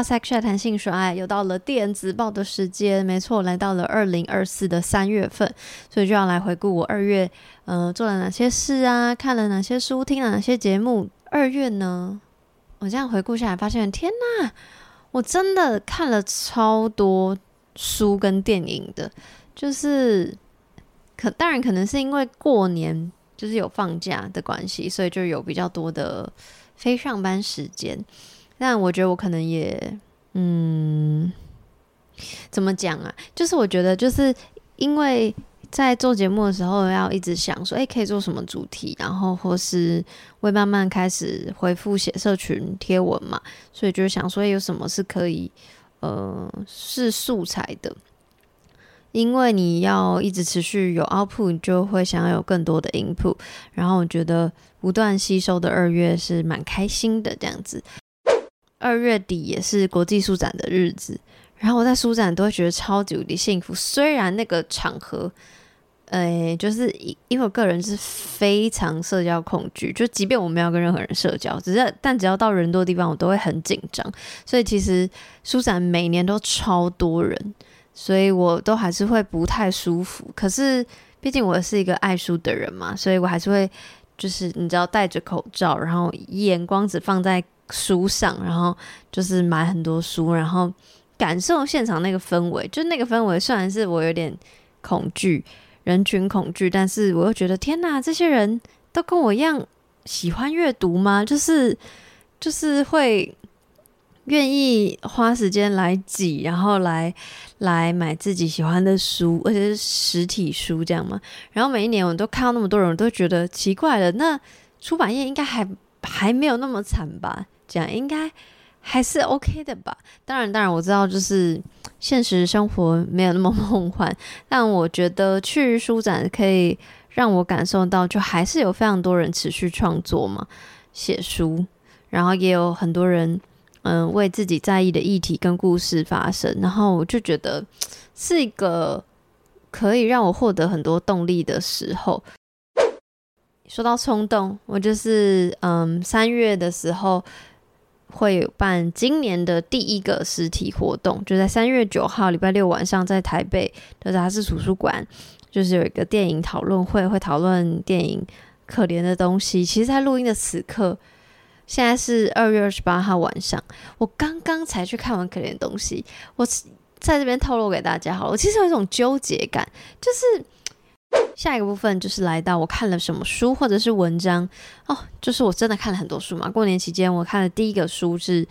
到 Sex Chat 谈性说爱，又到了电子报的时间。没错，来到了二零二四的三月份，所以就要来回顾我二月，呃，做了哪些事啊？看了哪些书？听了哪些节目？二月呢，我这样回顾下来，发现天呐，我真的看了超多书跟电影的，就是可当然可能是因为过年就是有放假的关系，所以就有比较多的非上班时间。但我觉得我可能也，嗯，怎么讲啊？就是我觉得，就是因为在做节目的时候，要一直想说，诶，可以做什么主题，然后或是会慢慢开始回复写社群贴文嘛，所以就想说，有什么是可以，呃，是素材的。因为你要一直持续有 output，你就会想要有更多的 input。然后我觉得不断吸收的二月是蛮开心的，这样子。二月底也是国际书展的日子，然后我在书展都会觉得超级无敌幸福。虽然那个场合，呃，就是因为我个人是非常社交恐惧，就即便我没有跟任何人社交，只是但只要到人多的地方，我都会很紧张。所以其实书展每年都超多人，所以我都还是会不太舒服。可是毕竟我是一个爱书的人嘛，所以我还是会就是你知道戴着口罩，然后眼光只放在。书上，然后就是买很多书，然后感受现场那个氛围。就那个氛围，虽然是我有点恐惧，人群恐惧，但是我又觉得天哪，这些人都跟我一样喜欢阅读吗？就是就是会愿意花时间来挤，然后来来买自己喜欢的书，而且是实体书这样吗？然后每一年我都看到那么多人，我都觉得奇怪了。那出版业应该还还没有那么惨吧？讲应该还是 OK 的吧。当然，当然我知道，就是现实生活没有那么梦幻。但我觉得去书展可以让我感受到，就还是有非常多人持续创作嘛，写书，然后也有很多人嗯为自己在意的议题跟故事发声。然后我就觉得是一个可以让我获得很多动力的时候。说到冲动，我就是嗯三月的时候。会办今年的第一个实体活动，就在三月九号礼拜六晚上，在台北的杂志图书馆，就是有一个电影讨论会，会讨论电影《可怜的东西》。其实，在录音的此刻，现在是二月二十八号晚上，我刚刚才去看完《可怜的东西》，我在这边透露给大家好了，我其实有一种纠结感，就是。下一个部分就是来到我看了什么书或者是文章哦，就是我真的看了很多书嘛。过年期间我看的第一个书是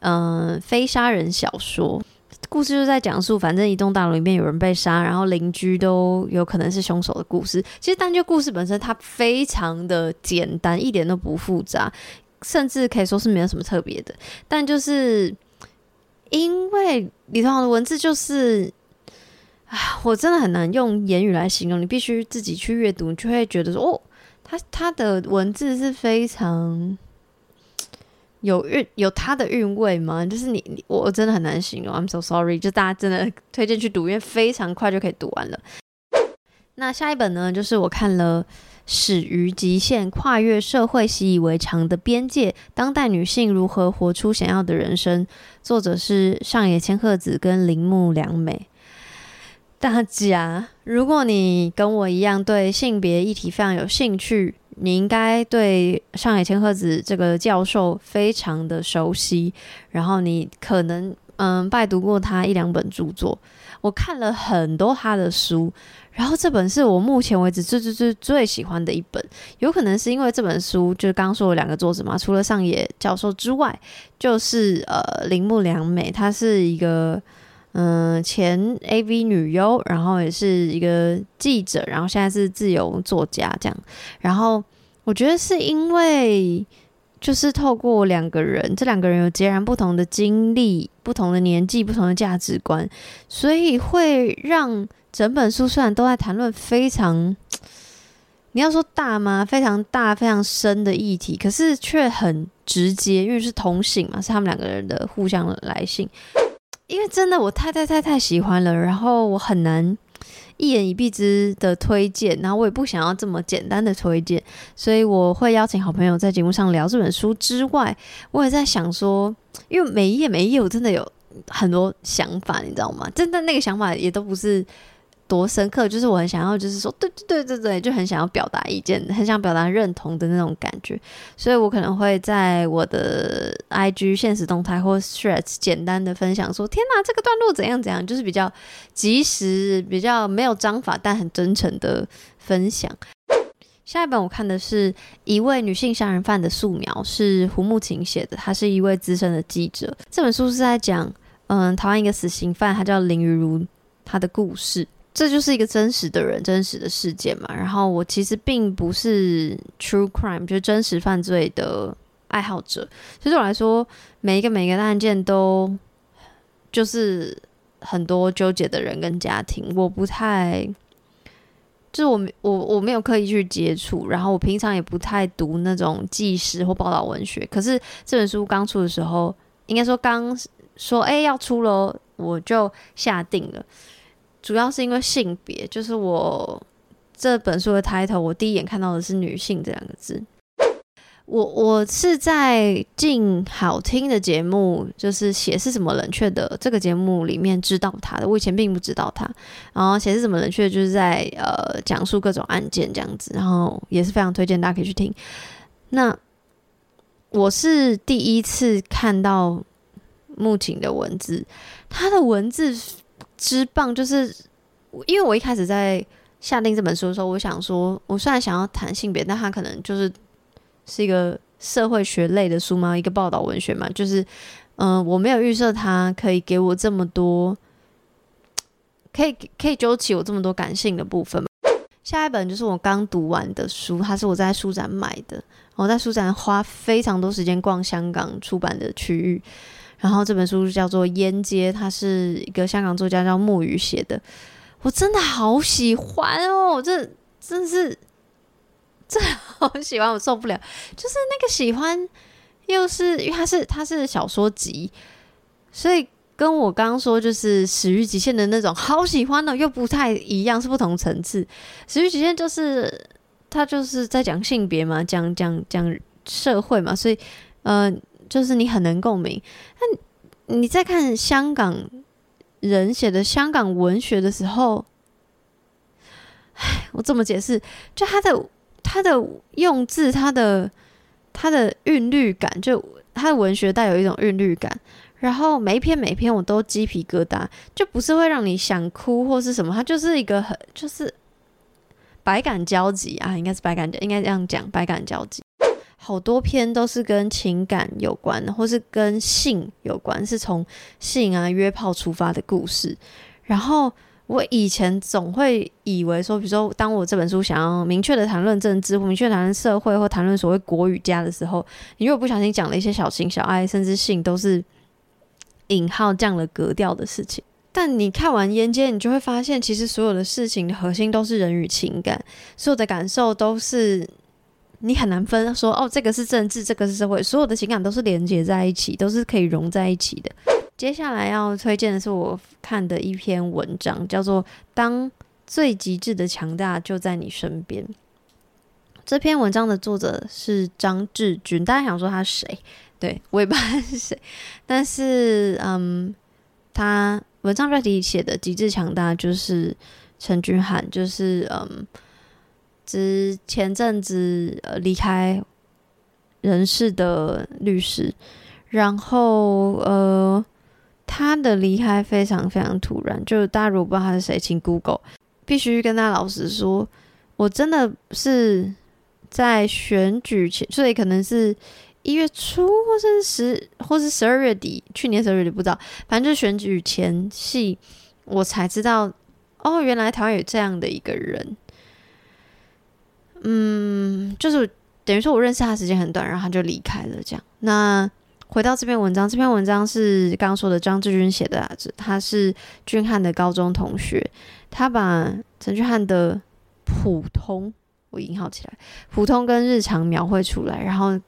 嗯、非杀人小说，故事就是在讲述反正一栋大楼里面有人被杀，然后邻居都有可能是凶手的故事。其实但就故事本身它非常的简单，一点都不复杂，甚至可以说是没有什么特别的。但就是因为里头的文字就是。我真的很难用言语来形容，你必须自己去阅读，你就会觉得说，哦，他他的文字是非常有韵，有他的韵味吗？就是你，你，我真的很难形容。I'm so sorry，就大家真的推荐去读，因为非常快就可以读完了。那下一本呢，就是我看了《始于极限：跨越社会习以为常的边界，当代女性如何活出想要的人生》，作者是上野千鹤子跟铃木良美。大家，如果你跟我一样对性别议题非常有兴趣，你应该对上野千鹤子这个教授非常的熟悉。然后你可能嗯拜读过他一两本著作，我看了很多他的书，然后这本是我目前为止最最最最喜欢的一本。有可能是因为这本书就是刚刚说的两个作者嘛，除了上野教授之外，就是呃铃木良美，她是一个。嗯，前 AV 女优，然后也是一个记者，然后现在是自由作家这样。然后我觉得是因为，就是透过两个人，这两个人有截然不同的经历、不同的年纪、不同的价值观，所以会让整本书虽然都在谈论非常，你要说大吗？非常大、非常深的议题，可是却很直接，因为是同性嘛，是他们两个人的互相来信。因为真的我太太太太喜欢了，然后我很难一言以蔽之的推荐，然后我也不想要这么简单的推荐，所以我会邀请好朋友在节目上聊这本书之外，我也在想说，因为每一页每一页我真的有很多想法，你知道吗？真的那个想法也都不是。多深刻，就是我很想要，就是说，对对对对对，就很想要表达意见，很想表达认同的那种感觉，所以我可能会在我的 IG 现实动态或 Threads 简单的分享说，天哪，这个段落怎样怎样，就是比较及时，比较没有章法，但很真诚的分享。下一本我看的是一位女性杀人犯的素描，是胡慕情写的，她是一位资深的记者。这本书是在讲，嗯，台湾一个死刑犯，他叫林于如，他的故事。这就是一个真实的人，真实的事件嘛。然后我其实并不是 true crime，就是真实犯罪的爱好者。其实我来说，每一个每一个案件都就是很多纠结的人跟家庭。我不太，就是我我我没有刻意去接触，然后我平常也不太读那种纪实或报道文学。可是这本书刚出的时候，应该说刚说哎要出了，我就下定了。主要是因为性别，就是我这本书的 title，我第一眼看到的是“女性”这两个字。我我是在进好听的节目，就是血是怎么冷却的这个节目里面知道他的。我以前并不知道他。然后血是怎么冷却，就是在呃讲述各种案件这样子，然后也是非常推荐大家可以去听。那我是第一次看到木槿的文字，他的文字。之棒，就是因为我一开始在下定这本书的时候，我想说，我虽然想要谈性别，但它可能就是是一个社会学类的书嘛，一个报道文学嘛，就是嗯、我没有预设它可以给我这么多，可以可以揪起我这么多感性的部分嘛。下一本就是我刚读完的书，它是我在书展买的，我在书展花非常多时间逛香港出版的区域。然后这本书叫做《烟街》，它是一个香港作家叫木鱼写的，我真的好喜欢哦！这真是，真的好喜欢，我受不了。就是那个喜欢，又是因为它是它是小说集，所以跟我刚刚说就是《始于极限》的那种好喜欢的又不太一样，是不同层次。《始于极限》就是它就是在讲性别嘛，讲讲讲社会嘛，所以嗯。就是你很能共鸣，那你在看香港人写的香港文学的时候，唉，我怎么解释？就他的他的用字，他的他的韵律感，就他的文学带有一种韵律感。然后每一篇每一篇我都鸡皮疙瘩，就不是会让你想哭或是什么，它就是一个很就是百感交集啊，应该是百感，应该这样讲，百感交集。好多篇都是跟情感有关，或是跟性有关，是从性啊约炮出发的故事。然后我以前总会以为说，比如说，当我这本书想要明确的谈论政治，或明确谈论社会，或谈论所谓国与家的时候，你如果不小心讲了一些小情小爱，甚至性，都是引号降了格调的事情。但你看完《烟街》，你就会发现，其实所有的事情的核心都是人与情感，所有的感受都是。你很难分说哦，这个是政治，这个是社会，所有的情感都是连接在一起，都是可以融在一起的。接下来要推荐的是我看的一篇文章，叫做《当最极致的强大就在你身边》。这篇文章的作者是张志军，大家想说他是谁？对，我也不知道他是谁，但是嗯，他文章标题写的极致强大就是陈君涵，就是嗯。之前阵子呃离开人事的律师，然后呃他的离开非常非常突然，就大家如果不知道他是谁，请 Google。必须跟大家老实说，我真的是在选举前，所以可能是一月初，或是十，或是十二月底，去年十二月底不知道，反正就选举前夕，我才知道哦，原来台湾有这样的一个人。嗯，就是等于说，我认识他时间很短，然后他就离开了。这样，那回到这篇文章，这篇文章是刚刚说的张志军写的，他是俊翰的高中同学，他把陈俊翰的普通，我引号起来，普通跟日常描绘出来，然后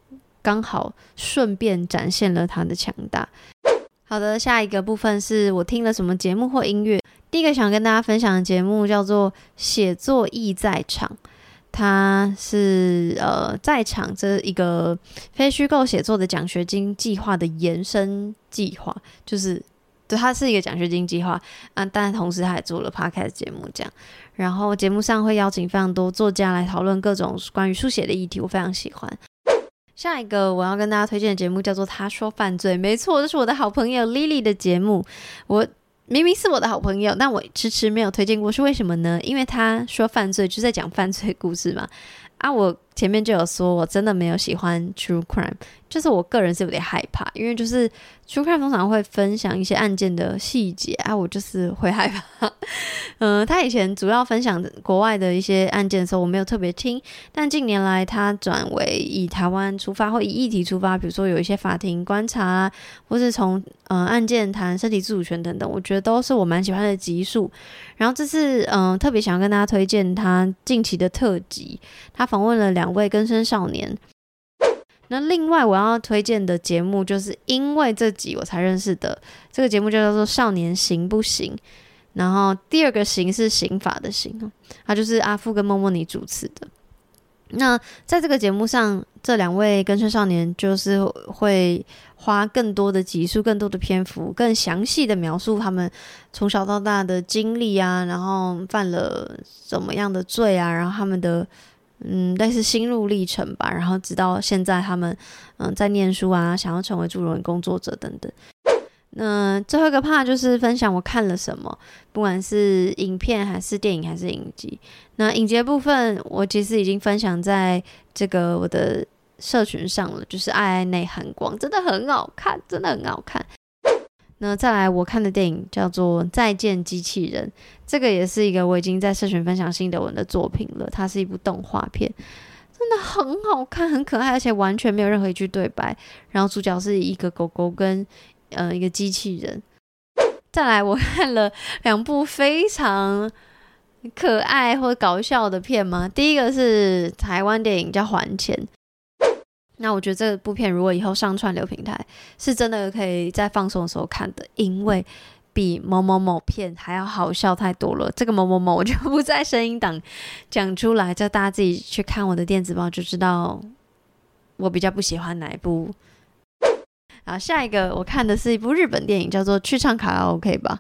刚好顺便展现了他的强大。好的，下一个部分是我听了什么节目或音乐。第一个想跟大家分享的节目叫做《写作意在场》，他是呃在场这一个非虚构写作的奖学金计划的延伸计划，就是对，它是一个奖学金计划啊，但同时他也做了 podcast 节目这样。然后节目上会邀请非常多作家来讨论各种关于书写的议题，我非常喜欢。下一个我要跟大家推荐的节目叫做《他说犯罪》，没错，这是我的好朋友 Lily 的节目。我明明是我的好朋友，但我迟迟没有推荐过，是为什么呢？因为他说犯罪就在讲犯罪故事嘛。啊，我前面就有说，我真的没有喜欢 True Crime，就是我个人是有点害怕，因为就是 True Crime 通常会分享一些案件的细节啊，我就是会害怕。嗯、他以前主要分享国外的一些案件的时候，我没有特别听，但近年来他转为以台湾出发或以议题出发，比如说有一些法庭观察，或是从呃案件谈身体自主权等等，我觉得都是我蛮喜欢的集数。然后这次嗯、特别想要跟大家推荐他近期的特辑，他访问了两位根生少年。那另外我要推荐的节目，就是因为这集我才认识的，这个节目就叫做《少年行不行》。然后第二个刑是刑法的刑，他就是阿富跟莫莫尼主持的。那在这个节目上，这两位根生少年就是会花更多的集数、更多的篇幅，更详细的描述他们从小到大的经历啊，然后犯了什么样的罪啊，然后他们的嗯类似心路历程吧，然后直到现在他们嗯在念书啊，想要成为助人工作者等等。那最后一个 part 就是分享我看了什么，不管是影片还是电影还是影集。那影集部分，我其实已经分享在这个我的社群上了，就是爱爱内含光，真的很好看，真的很好看。那再来我看的电影叫做《再见机器人》，这个也是一个我已经在社群分享心得文的作品了，它是一部动画片，真的很好看，很可爱，而且完全没有任何一句对白。然后主角是一个狗狗跟。呃，一个机器人。再来，我看了两部非常可爱或搞笑的片吗。第一个是台湾电影叫《还钱》，那我觉得这部片如果以后上串流平台，是真的可以在放松的时候看的，因为比某某某片还要好笑太多了。这个某某某我就不在声音档讲出来，叫大家自己去看我的电子报就知道我比较不喜欢哪一部。好，下一个我看的是一部日本电影，叫做《去唱卡拉 OK 吧》，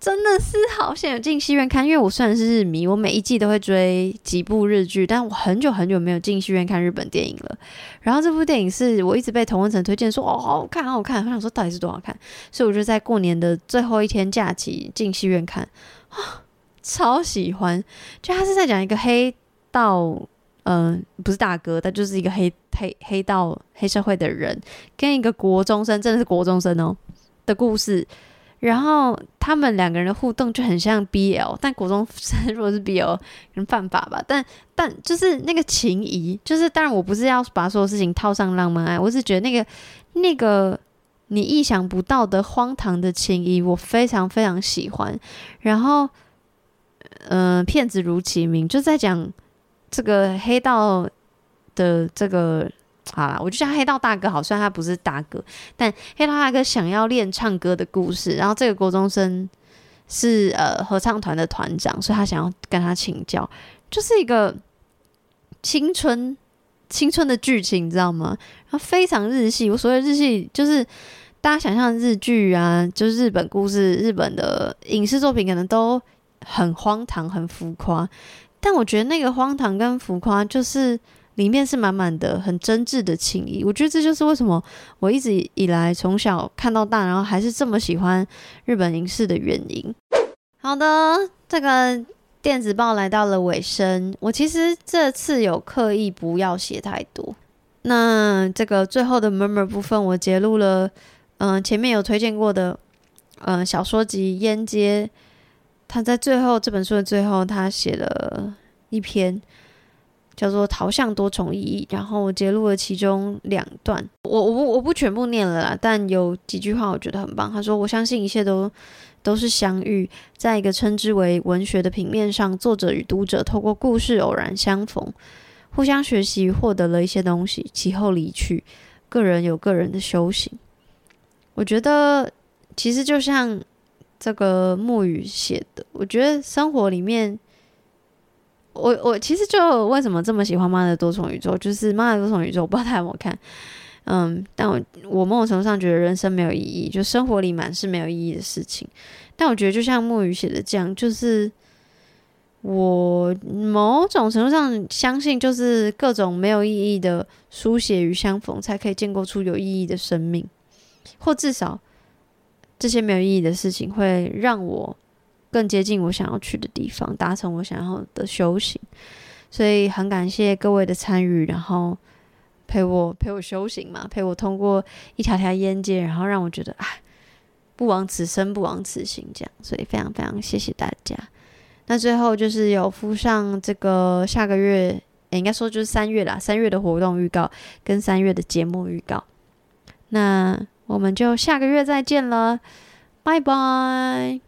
真的是好想有进戏院看。因为我虽然是日迷，我每一季都会追几部日剧，但我很久很久没有进戏院看日本电影了。然后这部电影是我一直被童文成推荐说哦，好好看，好好看。我想说到底是多好看，所以我就在过年的最后一天假期进戏院看啊，超喜欢。就他是在讲一个黑道。嗯、不是大哥，他就是一个黑黑黑道黑社会的人，跟一个国中生，真的是国中生哦的故事。然后他们两个人的互动就很像 BL，但国中生如果是 BL，可能犯法吧。但但就是那个情谊，就是当然我不是要把所有事情套上浪漫爱，我是觉得那个那个你意想不到的荒唐的情谊，我非常非常喜欢。然后，嗯、骗子如其名，就在讲。这个黑道的这个好啦，我就叫黑道大哥好，虽然他不是大哥，但黑道大哥想要练唱歌的故事。然后这个国中生是呃合唱团的团长，所以他想要跟他请教，就是一个青春青春的剧情，你知道吗？然后非常日系，我所谓日系就是大家想象日剧啊，就是日本故事、日本的影视作品，可能都很荒唐、很浮夸。但我觉得那个荒唐跟浮夸，就是里面是满满的很真挚的情谊。我觉得这就是为什么我一直以来从小看到大，然后还是这么喜欢日本影视的原因。好的，这个电子报来到了尾声，我其实这次有刻意不要写太多。那这个最后的 murmur 部分，我截录了，嗯、前面有推荐过的，嗯、小说集《烟街》。他在最后这本书的最后，他写了一篇叫做《逃向多重意义》，然后我截录了其中两段，我我不我不全部念了啦，但有几句话我觉得很棒。他说：“我相信一切都都是相遇，在一个称之为文学的平面上，作者与读者透过故事偶然相逢，互相学习，获得了一些东西，其后离去，个人有个人的修行。”我觉得其实就像。这个木雨写的，我觉得生活里面，我我其实就为什么这么喜欢《妈的多重宇宙》，就是《妈的多重宇宙》，我不知道大家有没有看，嗯，但我我某种程度上觉得人生没有意义，就生活里满是没有意义的事情。但我觉得就像木鱼写的这样，就是我某种程度上相信，就是各种没有意义的书写与相逢，才可以建构出有意义的生命，或至少。这些没有意义的事情会让我更接近我想要去的地方，达成我想要的修行。所以很感谢各位的参与，然后陪我陪我修行嘛，陪我通过一条条烟阶，然后让我觉得啊，不枉此生，不枉此行，这样。所以非常非常谢谢大家。那最后就是有附上这个下个月，应该说就是三月啦，三月的活动预告跟三月的节目预告。那。我们就下个月再见了，拜拜。